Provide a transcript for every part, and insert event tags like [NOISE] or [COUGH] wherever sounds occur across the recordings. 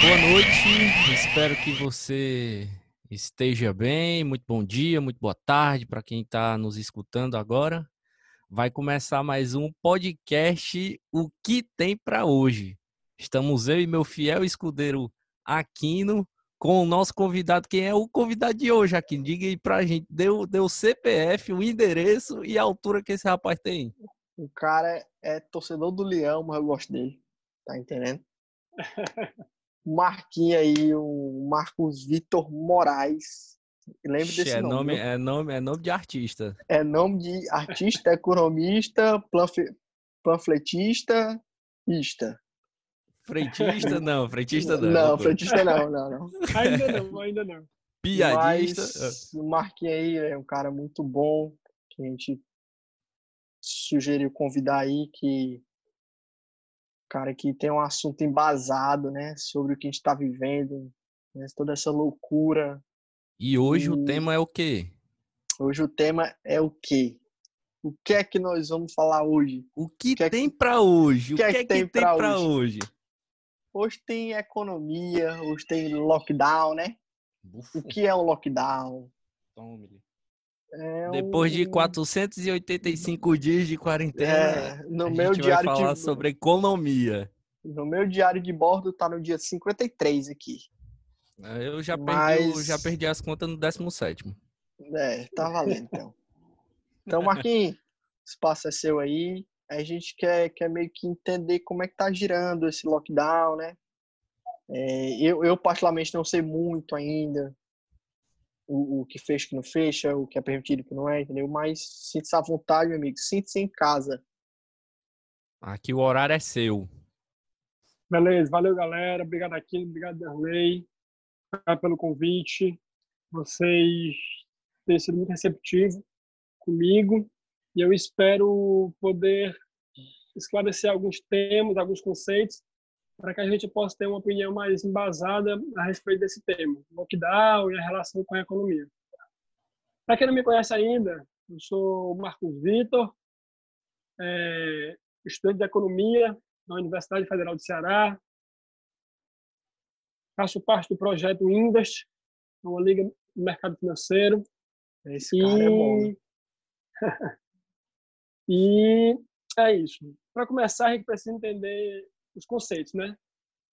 Boa noite, espero que você esteja bem. Muito bom dia, muito boa tarde para quem está nos escutando agora. Vai começar mais um podcast O que tem para hoje. Estamos eu e meu fiel escudeiro Aquino com o nosso convidado. Quem é o convidado de hoje, Aquino? Diga aí pra gente. Deu, deu o CPF, o endereço e a altura que esse rapaz tem. O cara é torcedor do Leão, mas eu gosto dele. Tá entendendo? [LAUGHS] Marquinhos aí, o Marcos Vitor Moraes. Lembre desse é nome. nome viu? é, nome é nome de artista. É nome de artista, economista, planfe- panfletista, ista. Freitista, [LAUGHS] não, freitista não. Não, Pô. fretista não, não, não. [LAUGHS] Ainda não, ainda não. Piadista. Mas o Marquinhos aí é um cara muito bom, que a gente sugeriu convidar aí, que cara que tem um assunto embasado, né, sobre o que a gente está vivendo, né, toda essa loucura. E hoje o Hum. tema é o quê? Hoje o tema é o quê? O que é que nós vamos falar hoje? O que, que é que- tem pra hoje? O que que é é que que tem tem pra pra hoje? hoje? Hoje tem economia, hoje tem lockdown, né? O que é um lockdown? É Depois de um- 485 dias de quarentena, É, no a meu gente vai diário falar de sobre economia. no meu diário de bordo tá no dia 53 aqui. Eu já, perdi, o- Mas- já perdi as contas no 17. É, tá valendo então. Então, Marquinhos, espaço é seu aí. A gente quer, quer meio que entender como é que tá girando esse lockdown, né? É, eu, eu, particularmente, não sei muito ainda o, o que fecha, o que não fecha, o que é permitido, o que não é, entendeu? Mas sinta-se à vontade, meu amigo. Sinta-se em casa. Aqui o horário é seu. Beleza, valeu galera, obrigado aqui, obrigado obrigado pelo convite. Vocês têm sido muito receptivos comigo e eu espero poder esclarecer alguns temas, alguns conceitos, para que a gente possa ter uma opinião mais embasada a respeito desse tema, lockdown e a relação com a economia. Para quem não me conhece ainda, eu sou o Marcos Vitor, é, estudante de economia na Universidade Federal do Ceará. Faço parte do projeto Invest, uma liga do mercado financeiro. Esse cara é bom. né? [LAUGHS] e é isso. Para começar, a gente precisa entender os conceitos, né?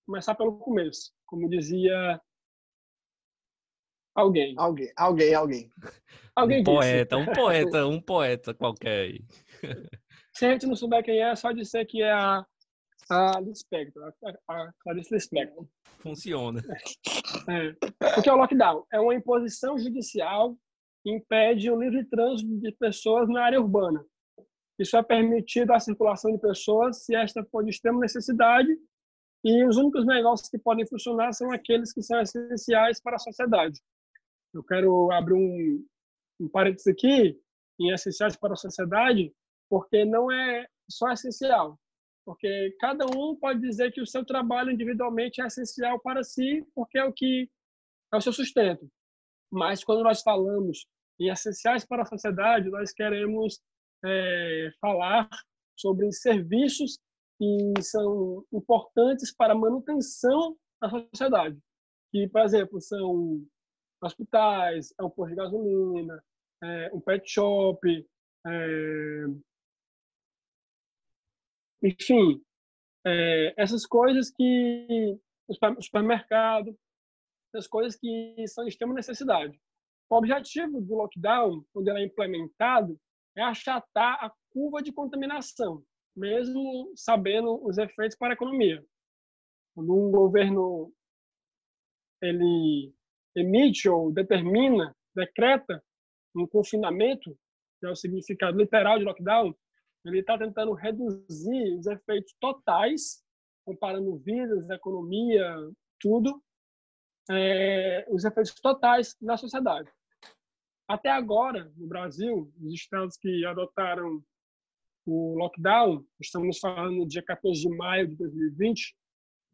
Começar pelo começo, como dizia alguém. Alguém, alguém, alguém. Alguém um disse. poeta, um poeta, [LAUGHS] um poeta qualquer aí. Se a gente não souber quem é, é só dizer que é a, a Lispector, a, a Clarice Lispector. Funciona. [LAUGHS] É. Porque o lockdown é uma imposição judicial que impede o livre trânsito de pessoas na área urbana. Isso é permitido à circulação de pessoas se esta for de extrema necessidade e os únicos negócios que podem funcionar são aqueles que são essenciais para a sociedade. Eu quero abrir um, um parênteses aqui em essenciais para a sociedade, porque não é só essencial, porque cada um pode dizer que o seu trabalho individualmente é essencial para si, porque é o que é o seu sustento. Mas quando nós falamos em essenciais para a sociedade, nós queremos é, falar sobre serviços que são importantes para a manutenção da sociedade. Que, por exemplo, são hospitais, é um posto de gasolina, é um pet shop, é, enfim, é, essas coisas que o supermercado, essas coisas que são de extrema necessidade. O objetivo do lockdown, quando ele é implementado, é achatar a curva de contaminação, mesmo sabendo os efeitos para a economia. Quando um governo ele emite ou determina, decreta um confinamento, que é o significado literal de lockdown, ele está tentando reduzir os efeitos totais, comparando vidas, economia, tudo, é, os efeitos totais na sociedade. Até agora, no Brasil, os estados que adotaram o lockdown, estamos falando no dia 14 de maio de 2020,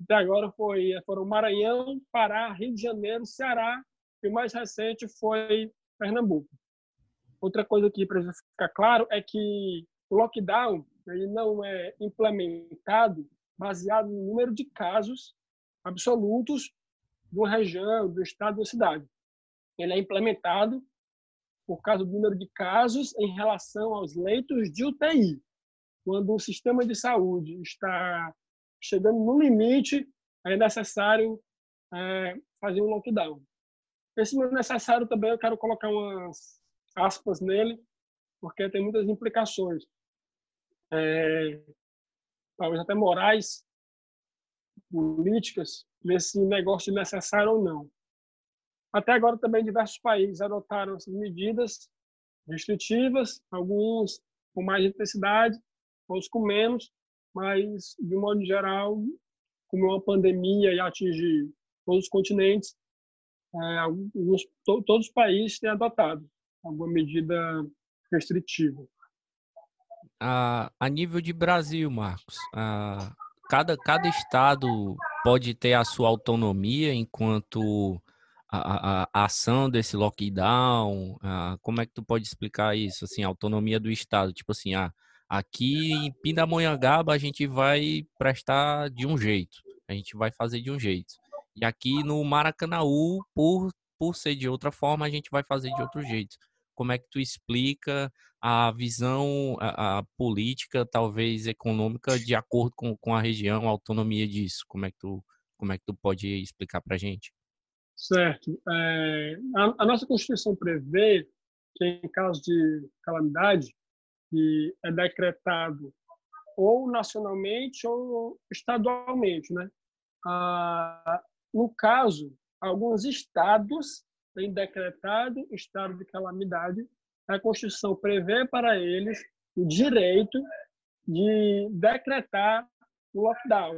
até agora foi, foram Maranhão, Pará, Rio de Janeiro, Ceará e o mais recente foi Pernambuco. Outra coisa que precisa ficar claro é que o lockdown ele não é implementado baseado no número de casos absolutos uma região, do estado, da cidade. Ele é implementado por causa do número de casos em relação aos leitos de UTI. Quando o sistema de saúde está chegando no limite, é necessário é, fazer um lockdown. Esse número necessário também eu quero colocar umas aspas nele, porque tem muitas implicações. É, talvez até morais, políticas, nesse negócio de necessário ou não. Até agora também diversos países adotaram essas medidas restritivas, alguns com mais intensidade, outros com menos, mas de um modo geral, como uma pandemia e atinge todos os continentes, é, alguns, to, todos os países têm adotado alguma medida restritiva. A, nível de Brasil, Marcos, cada, cada estado pode ter a sua autonomia enquanto a, a, a ação desse lockdown? A, como é que tu pode explicar isso? Assim, a autonomia do Estado. Tipo assim, ah, aqui em Pindamonhangaba a gente vai prestar de um jeito. A gente vai fazer de um jeito. E aqui no Maracanaú, por, por ser de outra forma, a gente vai fazer de outro jeito. Como é que tu explica a visão a, a política, talvez econômica, de acordo com, com a região, a autonomia disso? Como é que tu, como é que tu pode explicar para a gente? Certo. É, a, a, nossa Constituição prevê que, em caso de calamidade, que é decretado ou nacionalmente ou estadualmente, né? Ah, no caso, alguns estados têm decretado estado de calamidade. A Constituição prevê para eles o direito de decretar o lockdown.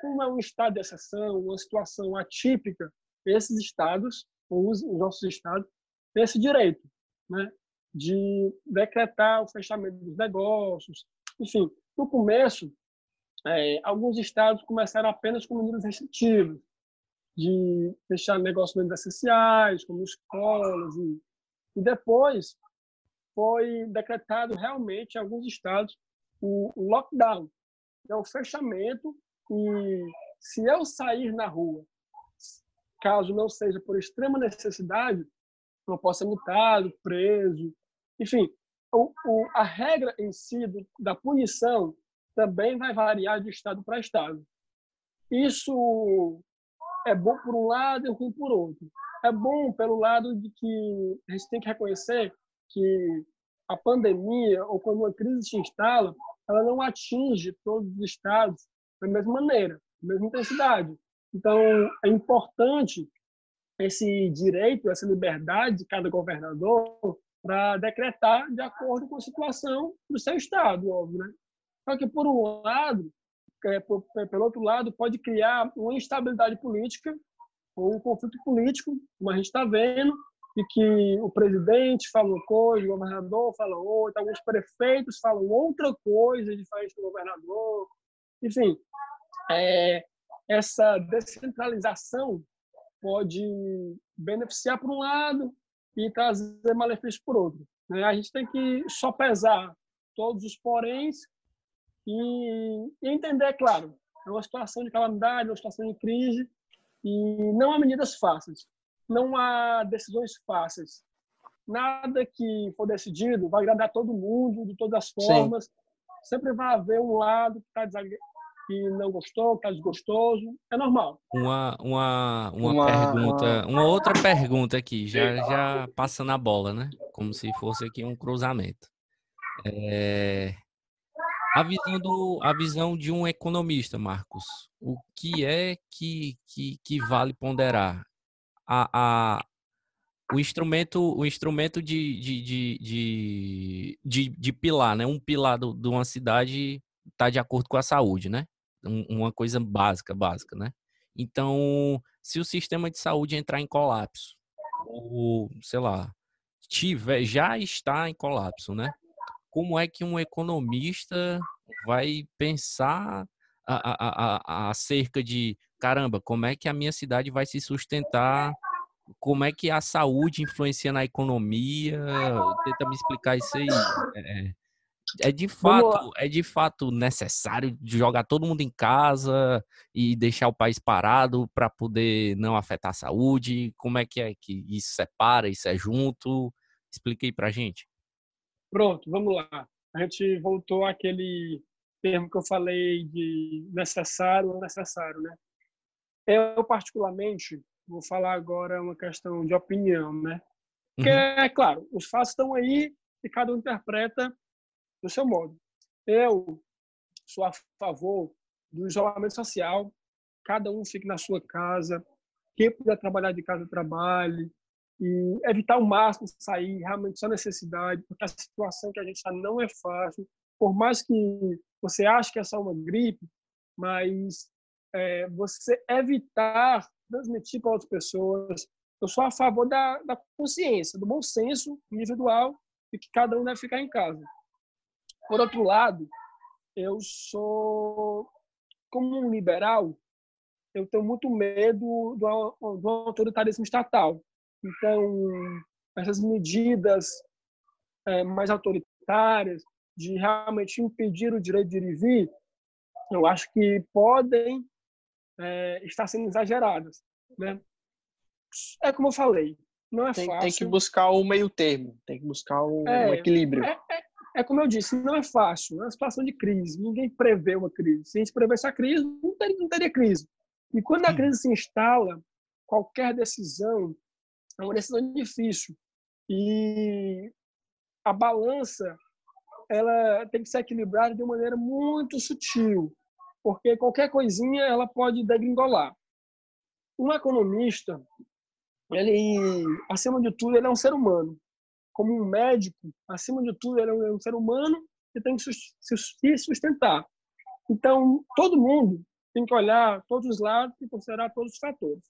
Como é um estado de exceção, uma situação atípica esses estados, ou os, nossos estados, têm esse direito né, de decretar o fechamento dos negócios. Enfim, no começo, é, alguns estados começaram apenas com medidas restritivas, de fechar negócios essenciais, como escolas, e, e depois foi decretado realmente em alguns estados o, lockdown, é o fechamento e se eu sair na rua caso não seja por extrema necessidade, não possa ser multado, preso, enfim, o, o, a regra em si da punição também vai variar de estado para estado. Isso é bom por um lado e ruim por outro. É bom pelo lado de que a gente tem que reconhecer que a pandemia ou quando uma crise se instala, ela não atinge todos os estados da mesma maneira, da mesma intensidade. Então, é importante esse direito, essa liberdade de cada governador para decretar de acordo com a situação do seu estado, óbvio, né? Só que, por um lado, é, é, pelo outro lado, pode criar uma instabilidade política ou um conflito político, como a gente está vendo, e que o presidente fala uma coisa, o governador fala outra, alguns prefeitos falam outra coisa diferente do governador. Enfim, é, essa descentralização pode beneficiar por um lado e trazer malefício por outro. Né? A gente tem que só pesar todos os poréns e, entender, claro, é uma situação de calamidade, uma situação de crise e não há medidas fáceis, não há decisões fáceis. Nada que for decidido vai agradar todo mundo, de todas as formas. Sim. Sempre vai haver um lado que está que não gostou, que está desgostoso, é normal. Uma, uma, uma, uma pergunta, uma... uma... outra pergunta aqui, já, já passando a bola, né? Como se fosse aqui um cruzamento. É... A visão, do, a visão de um economista, Marcos, o que é que, que, que vale ponderar? A, a, o instrumento, o instrumento de, de, de, de, de, de pilar, né? Um pilar do, de uma cidade está de acordo com a saúde, né? Um, uma coisa básica, básica, né? Então, se o sistema de saúde entrar em colapso, ou, sei lá, tiver, já está em colapso, né? Como é que um economista vai pensar acerca de, caramba, como é que a minha cidade vai se sustentar? Como é que a saúde influencia na economia? Tenta me explicar isso aí. É, é de fato, é de fato necessário jogar todo mundo em casa e deixar o país parado para poder não afetar a saúde? Como é que é que isso separa, isso é junto? Explique aí pra gente. Pronto, vamos lá. A gente voltou àquele termo que eu falei de necessário ou necessário, né? Eu, particularmente, vou falar agora uma questão de opinião, né? Porque, uhum. é claro, os fatos estão aí e cada um interpreta do seu modo. Eu sou a favor do isolamento social, cada um fique na sua casa, quem puder trabalhar de casa, trabalhe, e evitar o máximo sair, realmente só necessidade, porque a situação que a gente está não é fácil. Por mais que você ache que é só uma gripe, mas é, você evitar transmitir para outras pessoas. Eu sou a favor da, da consciência, do bom senso individual e que cada um deve ficar em casa. Por outro lado, eu sou, como um liberal, eu tenho muito medo do, do autoritarismo estatal. Então, essas medidas é, mais autoritárias de realmente impedir o direito de ir e vir, eu acho que podem é, estar sendo exageradas, né? É como eu falei, não é tem, fácil. Tem que buscar o meio termo, tem que buscar o, é, um equilíbrio. É, é, é, como eu disse, não é fácil, é uma situação de crise, ninguém prevê uma crise. Se a gente prevesse a crise, não teria, não teria crise. E quando a crise se instala, qualquer decisão é uma decisão difícil. E a balança ela tem que ser equilibrada de uma maneira muito sutil porque qualquer coisinha ela pode degringolar. Um economista, ele, acima de tudo, ele é um ser humano. Como um médico, acima de tudo, ele é um ser humano que tem que se sustentar. Então, todo mundo tem que olhar todos os lados e considerar todos os fatores.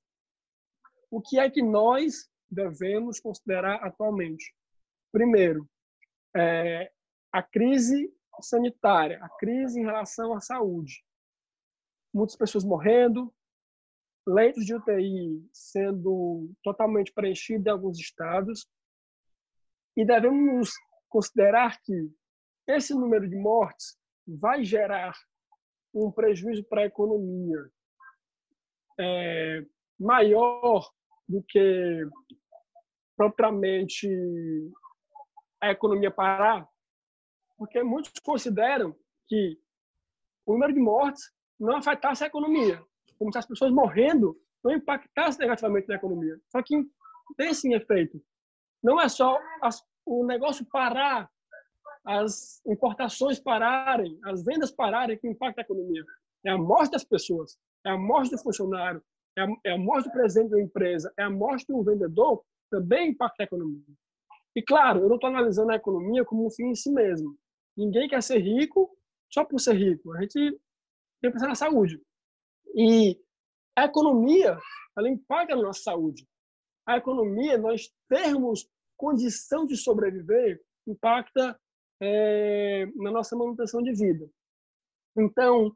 O que é que nós devemos considerar atualmente? Primeiro, é, a crise sanitária, a crise em relação à saúde muitas pessoas morrendo, leitos de UTI sendo totalmente preenchidos em alguns estados. E devemos considerar que esse número de mortes vai gerar um prejuízo para a economia é, maior do que propriamente a economia parar, porque muitos consideram que o número de mortes não afetasse a economia, como se as pessoas morrendo não impactassem negativamente na economia. Só que tem sim efeito. Não é só as, o negócio parar, as importações pararem, as vendas pararem que impacta a economia. É a morte das pessoas, é a morte do funcionário, é a, é a morte do presidente da empresa, é a morte do vendedor, também impacta a economia. E claro, eu não estou analisando a economia como um fim em si mesmo. Ninguém quer ser rico só por ser rico. A gente tem que pensar na saúde. E a economia, ela impacta na nossa saúde. A economia, nós termos condição de sobreviver, impacta é, na nossa manutenção de vida. Então,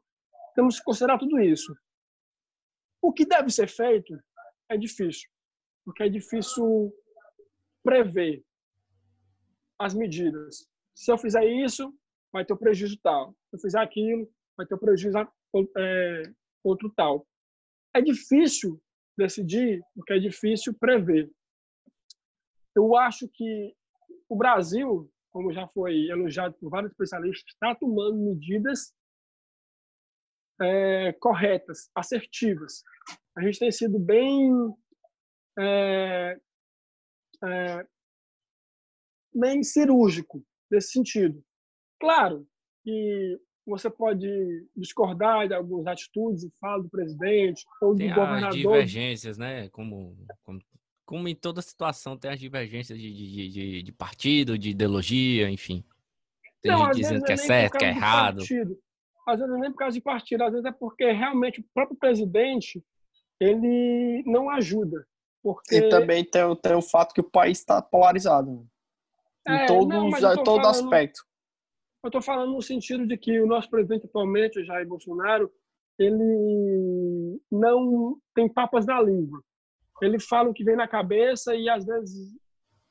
temos que considerar tudo isso. O que deve ser feito é difícil, porque é difícil prever as medidas. Se eu fizer isso, vai ter um prejuízo tal. Se eu fizer aquilo, vai ter um prejuízo é, outro tal. É difícil decidir, porque é difícil prever. Eu acho que o Brasil, como já foi elogiado por vários especialistas, está tomando medidas é, corretas, assertivas. A gente tem sido bem é, é, bem cirúrgico nesse sentido. Claro que você pode discordar de algumas atitudes e falas do presidente ou tem do governador. As divergências, né? Como, como, como, em toda situação tem as divergências de, de, de, de partido, de ideologia, enfim. Tem não, gente dizendo que é, é certo, que é errado. Partido. Às vezes nem por causa de partido, às vezes é porque realmente o próprio presidente ele não ajuda. Porque... E também tem, tem o fato que o país está polarizado. Né? É, em todos, não, todo falando... aspecto. Eu estou falando no sentido de que o nosso presidente atualmente, Jair Bolsonaro, ele não tem papas na língua. Ele fala o que vem na cabeça e às vezes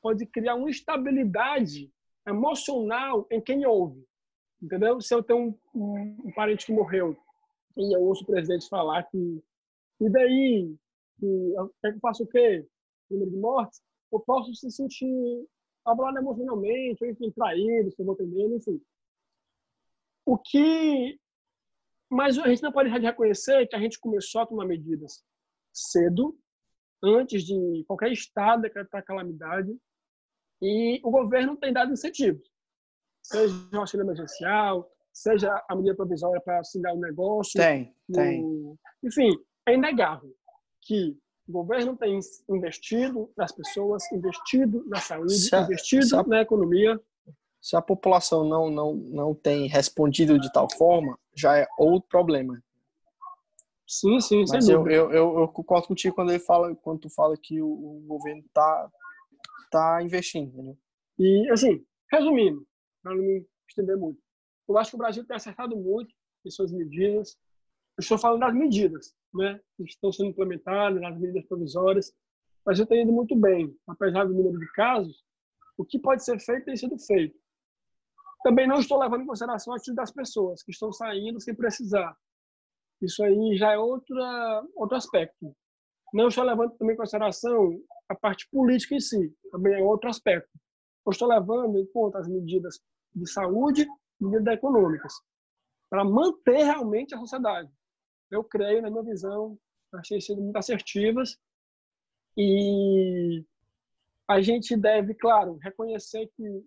pode criar uma instabilidade emocional em quem ouve. Entendeu? Se eu tenho um, um, parente que morreu e eu ouço o presidente falar que e daí que eu, eu faço o quê? Número de mortes, eu posso se sentir abalado emocionalmente, ou enfim, traído, se eu vou entender, enfim. O que mas a gente não pode reconhecer que a gente começou a tomar medidas cedo, antes de qualquer estado decretar calamidade, e o governo tem dado incentivos, seja o auxílio emergencial, seja a medida provisória para assinar o negócio. Tem, no... tem. Enfim, é inegável que o governo tem investido nas pessoas, investido na saúde, se a, investido a, na economia. Se a população não, não, não tem respondido de tal forma, já é outro problema. Sim, sim, Mas eu, eu, eu, eu, concordo contigo quando ele fala, quando tu fala que o, o governo está tá investindo, entendeu? E assim, resumindo, para não me estender muito, eu acho que o Brasil tem acertado muito em suas medidas. Eu estou falando das medidas, né, que estão sendo implementadas, das medidas provisórias. O Brasil tem ido muito bem, apesar do número de casos. O que pode ser feito tem sido feito. Também não estou levando em consideração a atitude das pessoas que estão saindo sem precisar. Isso aí já é outra, outro aspecto. Não estou levando também em consideração a parte política em si, também é outro aspecto. Eu estou levando em conta as medidas de saúde e medidas econômicas para manter realmente a sociedade. Eu creio, na minha visão, achei sido muito assertivas e a gente deve, claro, reconhecer que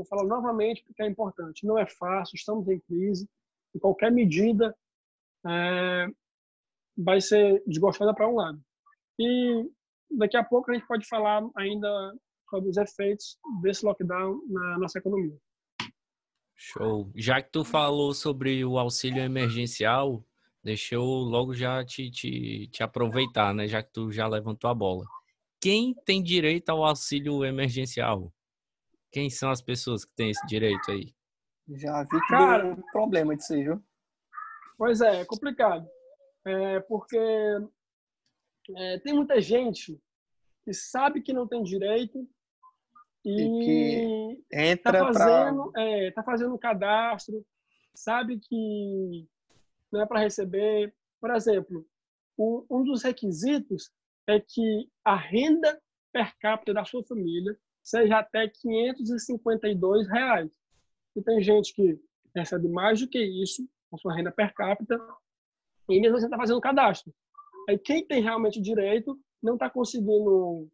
Vou falar novamente porque é importante. Não é fácil, estamos em crise. E qualquer medida é, vai ser desgostada para um lado. E daqui a pouco a gente pode falar ainda sobre os efeitos desse lockdown na nossa economia. Show. Já que tu falou sobre o auxílio emergencial, deixa eu logo já te, te, te aproveitar, né? Já que tu já levantou a bola. Quem tem direito ao auxílio emergencial? Quem são as pessoas que têm esse direito aí? Já vi que Cara, deu um problema disso aí, viu? Pois é, é complicado. É porque é, tem muita gente que sabe que não tem direito e, e entra tá fazendo, pra... é, tá fazendo um cadastro, sabe que não é para receber. Por exemplo, um, um dos requisitos é que a renda per capita da sua família seja até 552 reais. E tem gente que recebe mais do que isso, com sua renda per capita, e mesmo você assim está fazendo cadastro. Aí quem tem realmente direito não está conseguindo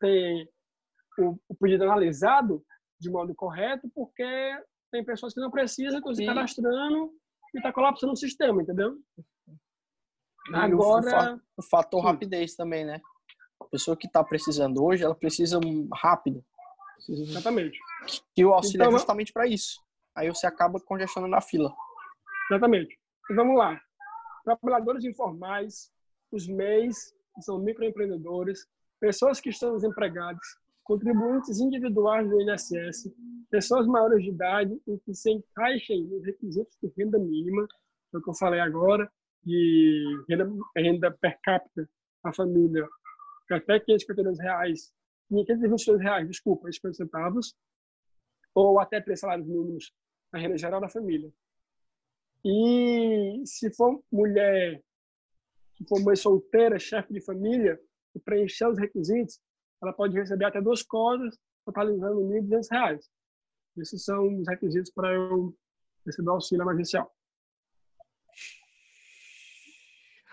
ter o, o, pedido analisado de modo correto, porque tem pessoas que não precisam, estão se cadastrando e está colapsando o sistema, entendeu? Agora. O, fator rapidez também, né? pessoa que está precisando hoje, ela precisa rápido. Exatamente. E o auxílio é então, é justamente para isso. Aí você acaba congestionando a fila. Exatamente. Então vamos lá. Trabalhadores informais, os MEIs, que são microempreendedores, pessoas que estão desempregadas, contribuintes individuais do INSS, pessoas maiores de idade e que se encaixem nos requisitos de renda mínima, é o que eu falei agora, de renda, renda per capita a família até 552 reais, 522 reais, desculpa, 50 centavos, ou até três salários mínimos na renda geral da família. E se for mulher, se for mãe solteira, chefe de família, e preencher os requisitos, ela pode receber até duas cotas, totalizando R$ 1.200. Esses são os requisitos para eu receber o auxílio emergencial.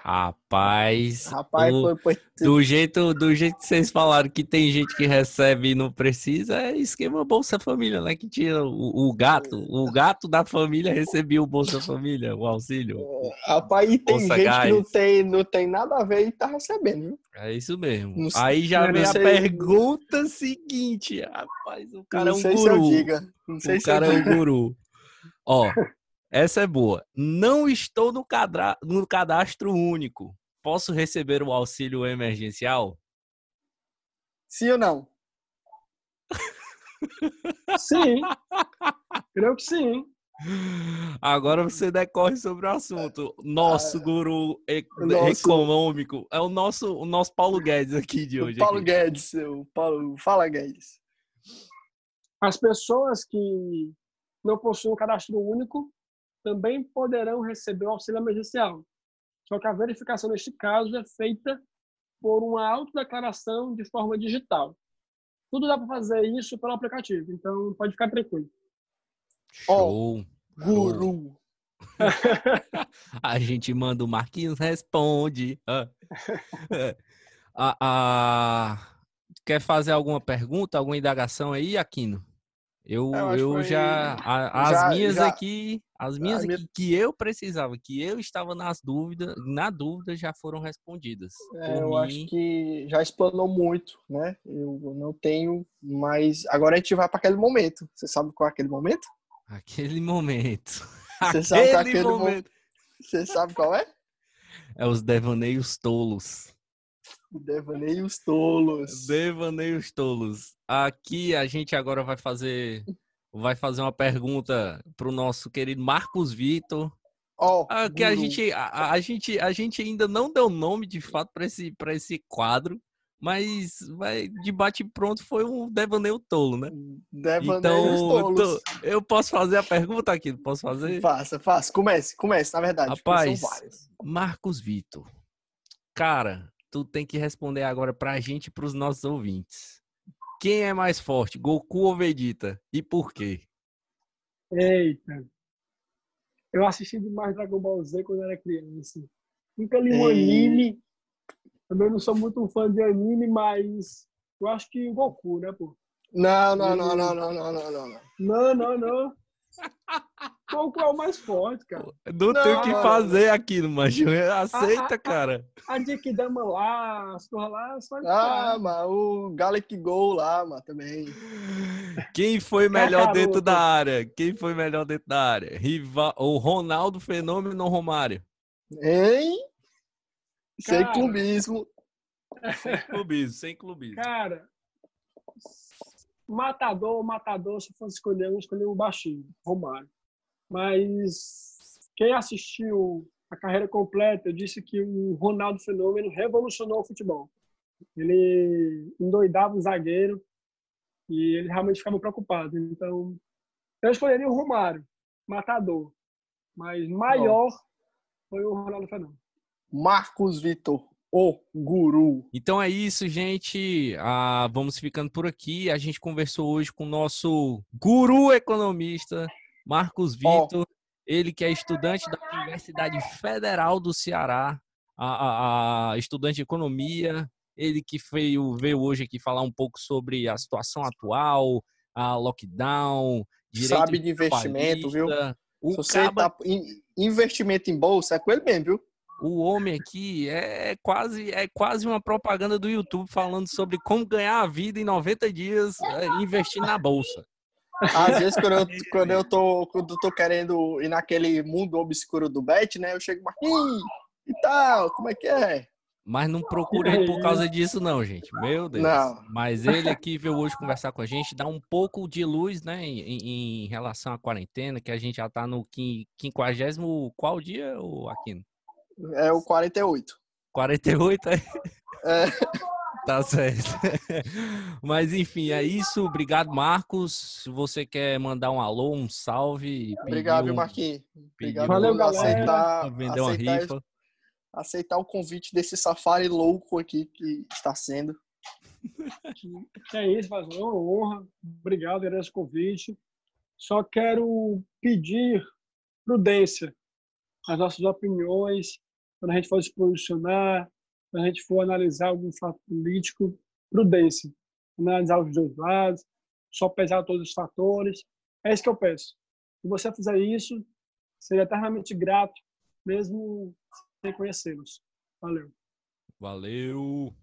Rapaz, Rapaz o, foi, foi... do jeito do jeito que vocês falaram que tem gente que recebe e não precisa, é esquema Bolsa Família, né? Que tinha o, o gato, o gato da família recebia o Bolsa Família, o auxílio. É, rapaz, e tem gente gás. que não tem, não tem nada a ver e tá recebendo, viu? É isso mesmo. Não Aí já vem a pergunta seguinte, rapaz, o cara não é um guru. Não sei o se cara é um guru. Ó, [LAUGHS] essa é boa. Não estou no, cadra... no cadastro único. Posso receber o auxílio emergencial? Sim ou não? sim. Creio que sim. Agora você decorre sobre o assunto. Nosso ah, guru nosso... econômico é o nosso, o nosso Paulo Guedes aqui de hoje. O Paulo aqui. Guedes, o Paulo, fala Guedes. As pessoas que não possuem um cadastro único também poderão receber o auxílio emergencial. Só que a verificação neste caso é feita por uma autodeclaração de forma digital. Tudo dá para fazer isso pelo aplicativo, então pode ficar tranquilo. Show! Oh, guru! [LAUGHS] a gente manda o Marquinhos responde. ah, [LAUGHS] ah, quer fazer alguma pergunta, alguma indagação aí, Aquino? Eu, eu, eu já. A, as já, minhas já, aqui, as minhas aqui minha... que eu precisava, que eu estava nas dúvidas, na dúvida, já foram respondidas. É, eu mim... acho que já explanou muito, né? Eu não tenho, mas agora a gente vai para aquele momento. Você sabe qual é aquele momento? Aquele momento. [LAUGHS] Você sabe qual é aquele momento. Você sabe qual é? É os devaneios tolos. [LAUGHS] Devaneios tolos. Devaneios tolos. Aqui a gente agora vai fazer vai fazer uma pergunta para o nosso querido Marcos Vitor. Oh, que a gente, a, a, gente a gente ainda não deu nome de fato para esse para esse quadro, mas vai de bate pronto foi um devaneio tolo, né? Devaneios então, tolos. eu posso fazer a pergunta aqui, posso fazer? Faça, faça. Comece, comece, na verdade. Rapaz, Marcos Vitor. Cara, tu tem que responder agora pra gente e pros nossos ouvintes. Quem é mais forte, Goku ou Vegeta? E por quê? Eita. Eu assisti demais Dragon Ball Z quando era criança. Nunca li um anime. Também não sou muito fã de anime, mas eu acho que o Goku, né, pô? Não, não, não, não, não, não, não, não. Não, não, não. [LAUGHS] Qual é o mais forte, cara? Não, não tem o que fazer aqui no Manjo. Aceita, a, cara. A, a Dama lá, as coisas lá, só Ah, mas o Galec Gol lá, mano, também. Quem foi melhor dentro da área? Quem foi melhor dentro da área? Rival, o Ronaldo Fenômeno ou Romário? Hein? Cara, sem clubismo. Sem clubismo, sem clubismo. Cara, matador, matador, se fosse escolher, eu escolhi o baixinho, Romário. Mas quem assistiu a carreira completa disse que o Ronaldo Fenômeno revolucionou o futebol. Ele endoidava o zagueiro e ele realmente ficava preocupado. Então, eu escolheria o Romário, matador. Mas maior Bom. foi o Ronaldo Fenômeno. Marcos Vitor, o guru. Então é isso, gente. Ah, vamos ficando por aqui. A gente conversou hoje com o nosso guru economista, Marcos Vitor, oh. ele que é estudante da Universidade Federal do Ceará, a, a, a estudante de economia, ele que veio, veio hoje aqui falar um pouco sobre a situação atual, a lockdown, direito Sabe de investimento, viu? O Se você caba... tá investimento em bolsa, é com ele mesmo, viu? O homem aqui é quase é quase uma propaganda do YouTube falando sobre como ganhar a vida em 90 dias é, investindo na bolsa. Às vezes, quando eu, [LAUGHS] quando eu, tô, quando eu tô querendo ir naquele mundo obscuro do bet, né? Eu chego, Marquinhos, e tal, como é que é? Mas não procurei por causa disso, não, gente. Meu Deus. Não. Mas ele aqui veio hoje conversar com a gente, dar um pouco de luz, né, em, em relação à quarentena, que a gente já tá no 50. Qual dia, Aquino? É o 48. 48, é? É. [LAUGHS] Tá certo. [LAUGHS] Mas enfim, é isso. Obrigado, Marcos. Se você quer mandar um alô, um salve. Obrigado, um... Marquinhos. Obrigado Valeu, por aceitar, vender uma aceitar, rifa. aceitar o convite desse safari louco aqui que está sendo. É isso, faz uma honra. Obrigado, agradeço o convite. Só quero pedir prudência nas nossas opiniões, quando a gente for se posicionar, quando a gente for analisar algum fato político, prudência. Analisar os dois lados, só pesar todos os fatores. É isso que eu peço. Se você fizer isso, seria eternamente grato, mesmo sem conhecê-los. Valeu. Valeu.